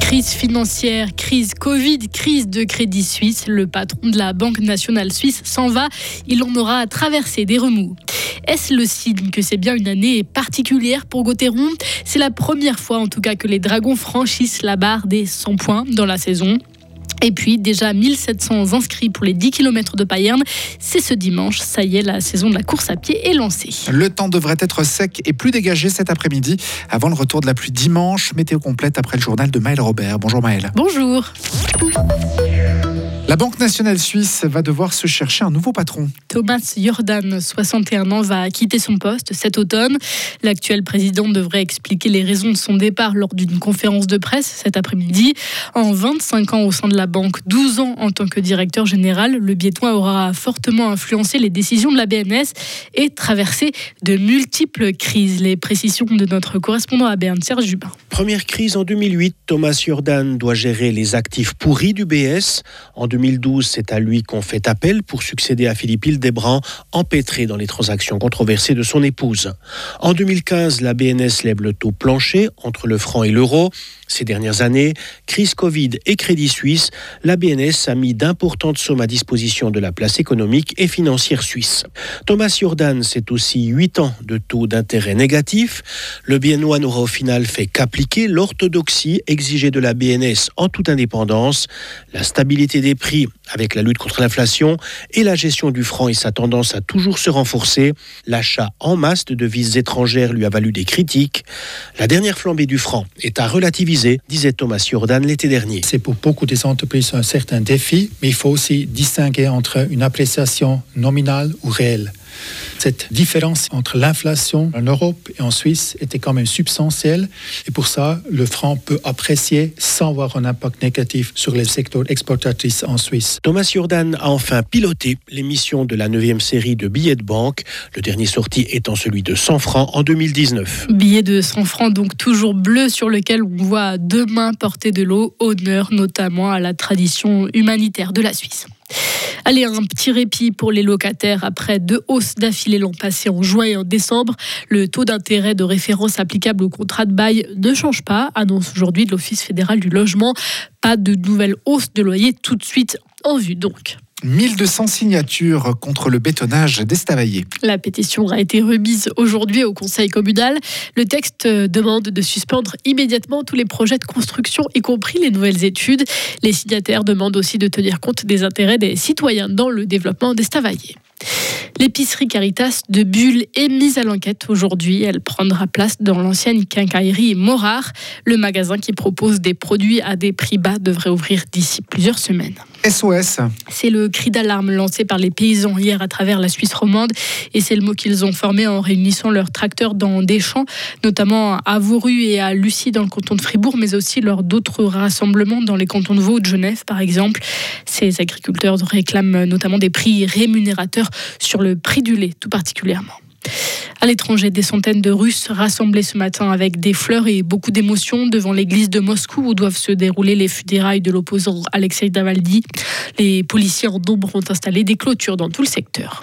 Crise financière, crise Covid, crise de Crédit Suisse. Le patron de la Banque nationale suisse s'en va. Il en aura traversé des remous. Est-ce le signe que c'est bien une année particulière pour Gauthieron? C'est la première fois en tout cas que les Dragons franchissent la barre des 100 points dans la saison. Et puis déjà 1700 inscrits pour les 10 km de Payerne. C'est ce dimanche, ça y est, la saison de la course à pied est lancée. Le temps devrait être sec et plus dégagé cet après-midi avant le retour de la pluie dimanche. Météo complète après le journal de Maël Robert. Bonjour Maël. Bonjour. La Banque nationale suisse va devoir se chercher un nouveau patron. Thomas Jordan, 61 ans, va quitter son poste cet automne. L'actuel président devrait expliquer les raisons de son départ lors d'une conférence de presse cet après-midi. En 25 ans au sein de la banque, 12 ans en tant que directeur général, le Biétois aura fortement influencé les décisions de la BNS et traversé de multiples crises. Les précisions de notre correspondant à Berne, Serge Jubin. Première crise en 2008, Thomas Jordan doit gérer les actifs pourris du BS. En 2012, c'est à lui qu'on fait appel pour succéder à Philippe Hildebrandt, empêtré dans les transactions controversées de son épouse. En 2015, la BNS lève le taux plancher entre le franc et l'euro. Ces dernières années, crise Covid et Crédit Suisse, la BNS a mis d'importantes sommes à disposition de la place économique et financière suisse. Thomas Jordan, c'est aussi 8 ans de taux d'intérêt négatif. Le Biennois n'aura au final fait qu'appliquer l'orthodoxie exigée de la BNS en toute indépendance, la stabilité des prix avec la lutte contre l'inflation et la gestion du franc et sa tendance à toujours se renforcer. L'achat en masse de devises étrangères lui a valu des critiques. La dernière flambée du franc est à relativiser, disait Thomas Jordan l'été dernier. C'est pour beaucoup des entreprises un certain défi, mais il faut aussi distinguer entre une appréciation nominale ou réelle. Cette différence entre l'inflation en Europe et en Suisse était quand même substantielle et pour ça, le franc peut apprécier sans avoir un impact négatif sur les secteurs exportatrices en Suisse. Thomas Jordan a enfin piloté l'émission de la 9e série de billets de banque, le dernier sorti étant celui de 100 francs en 2019. Billet de 100 francs donc toujours bleu sur lequel on voit deux mains porter de l'eau, honneur notamment à la tradition humanitaire de la Suisse. Allez, un petit répit pour les locataires après deux hausses d'affilée l'an passé en juin et en décembre. Le taux d'intérêt de référence applicable au contrat de bail ne change pas, annonce aujourd'hui l'Office fédéral du logement. Pas de nouvelle hausse de loyer tout de suite en vue donc. 1200 signatures contre le bétonnage d'Estavayer. La pétition a été remise aujourd'hui au Conseil communal. Le texte demande de suspendre immédiatement tous les projets de construction, y compris les nouvelles études. Les signataires demandent aussi de tenir compte des intérêts des citoyens dans le développement d'Estavayer. L'épicerie Caritas de Bulle est mise à l'enquête aujourd'hui. Elle prendra place dans l'ancienne quincaillerie Morard. Le magasin qui propose des produits à des prix bas devrait ouvrir d'ici plusieurs semaines. SOS. C'est le cri d'alarme lancé par les paysans hier à travers la Suisse romande et c'est le mot qu'ils ont formé en réunissant leurs tracteurs dans des champs, notamment à Vauru et à Lucie dans le canton de Fribourg, mais aussi lors d'autres rassemblements dans les cantons de Vaud, de Genève par exemple. Ces agriculteurs réclament notamment des prix rémunérateurs sur le prix du lait tout particulièrement. À l'étranger, des centaines de Russes rassemblés ce matin avec des fleurs et beaucoup d'émotions devant l'église de Moscou où doivent se dérouler les funérailles de l'opposant Alexei Navalny. Les policiers en nombre ont installé des clôtures dans tout le secteur.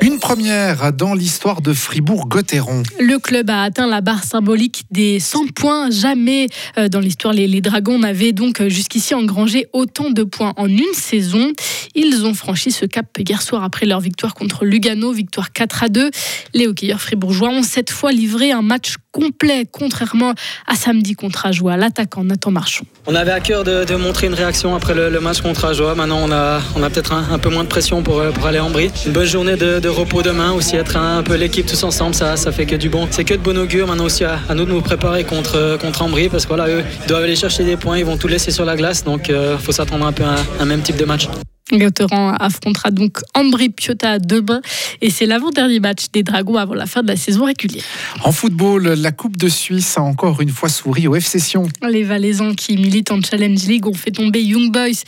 Une première dans l'histoire de Fribourg-Gotteron. Le club a atteint la barre symbolique des 100 points. Jamais euh, dans l'histoire, les, les, Dragons n'avaient donc euh, jusqu'ici engrangé autant de points en une saison. Ils ont franchi ce cap hier soir après leur victoire contre Lugano, victoire 4 à 2. Les hockeyeurs fribourgeois ont cette fois livré un match complet, contrairement à samedi contre Ajoie. L'attaquant Nathan Marchand. On avait à cœur de, montrer une réaction après le, match contre Ajoie. Maintenant, on a, peut-être un, peu moins de pression pour, euh, pour aller en brie. Une bonne journée de, repos demain, aussi être un, peu l'équipe tous ensemble, ça, ça fait que du bon. C'est que de bon augure. Maintenant aussi à, nous de nous préparer contre, contre Ambry parce que doivent aller chercher des points, ils vont tout laisser sur la glace. Donc, il euh, faut s'attendre un peu à un même type de match. Gauthieron affrontera donc Ambry Piotta demain et c'est l'avant-dernier match des Dragons avant la fin de la saison régulière. En football, la Coupe de Suisse a encore une fois souri au FC Sion. Les Valaisans qui militent en Challenge League ont fait tomber Young Boys.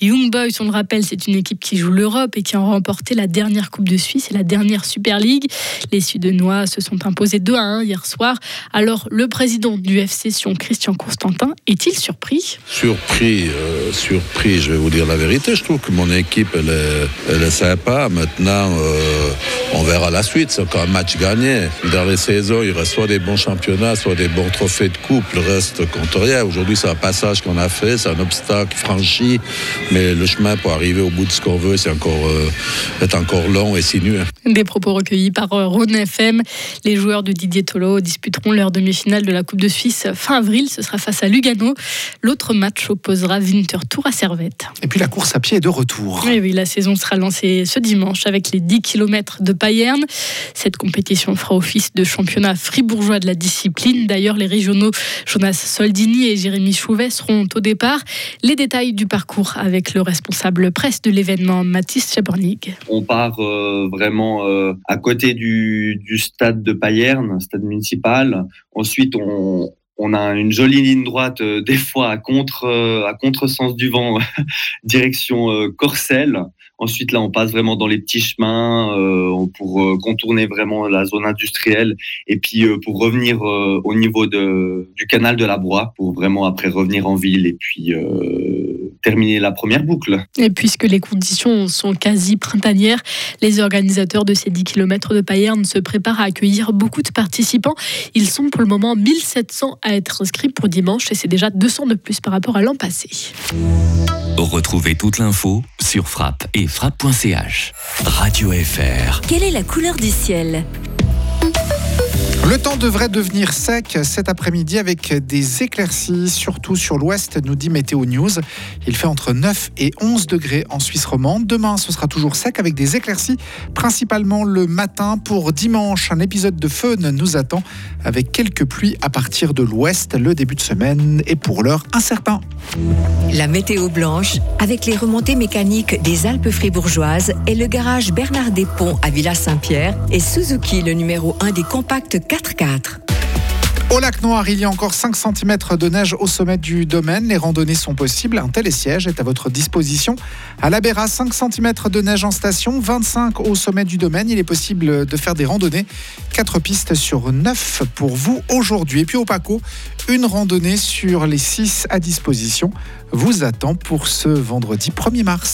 Young Boys, on le rappelle, c'est une équipe qui joue l'Europe et qui a remporté la dernière Coupe de Suisse et la dernière Super League. Les Sudenois se sont imposés 2 à 1 hier soir. Alors, le président du FC Sion, Christian Constantin, est-il surpris? Surpris, euh, surpris, je vais vous dire la vérité. Je trouve que mon équipe, est, elle est sympa. Maintenant, euh, on verra la suite. C'est encore un match gagné. Dans les saisons, il reste soit des bons championnats, soit des bons trophées de coupe. Le reste compte rien. Aujourd'hui, c'est un passage qu'on a fait, c'est un obstacle franchi, mais le chemin pour arriver au bout de ce qu'on veut, c'est encore, euh, est encore long et sinueux. Des propos recueillis par euh, Rhône FM. Les joueurs de Didier Tolo disputeront leur demi-finale de la Coupe de Suisse fin avril. Ce sera face à Lugano. L'autre match opposera Winterthur à Servette. Et puis la course à pied est de retour. Oui, oui, la saison sera lancée ce dimanche avec les 10 km de Payerne. Cette compétition fera office de championnat fribourgeois de la discipline. D'ailleurs, les régionaux Jonas Soldini et Jérémy Chouvet seront au départ. Les détails du parcours avec le responsable presse de l'événement, Mathis Chabornig. On part euh, vraiment euh, à côté du, stade de Payerne, stade municipal. Ensuite, on, on a une jolie ligne droite, euh, des fois à contre euh, à contresens du vent, direction euh, Corcelles. Ensuite, là, on passe vraiment dans les petits chemins pour contourner vraiment la zone industrielle et puis pour revenir au niveau de, du canal de la Broye pour vraiment après revenir en ville et puis terminer la première boucle. Et puisque les conditions sont quasi printanières, les organisateurs de ces 10 km de Payerne se préparent à accueillir beaucoup de participants. Ils sont pour le moment 1700 à être inscrits pour dimanche et c'est déjà 200 de plus par rapport à l'an passé. Retrouvez toute l'info sur frappe et frappe.ch. Radio FR. Quelle est la couleur du ciel? Le temps devrait devenir sec cet après-midi avec des éclaircies, surtout sur l'ouest, nous dit Météo News. Il fait entre 9 et 11 degrés en Suisse romande. Demain, ce sera toujours sec avec des éclaircies, principalement le matin. Pour dimanche, un épisode de feu nous attend avec quelques pluies à partir de l'ouest. Le début de semaine est pour l'heure incertain. La météo blanche, avec les remontées mécaniques des Alpes fribourgeoises et le garage Bernard Ponts à Villa-Saint-Pierre et Suzuki, le numéro 1 des compacts 4x4. Au lac Noir, il y a encore 5 cm de neige au sommet du domaine. Les randonnées sont possibles. Un télésiège est à votre disposition. À la Béra, 5 cm de neige en station, 25 au sommet du domaine. Il est possible de faire des randonnées. 4 pistes sur 9 pour vous aujourd'hui. Et puis au Paco, une randonnée sur les 6 à disposition vous attend pour ce vendredi 1er mars.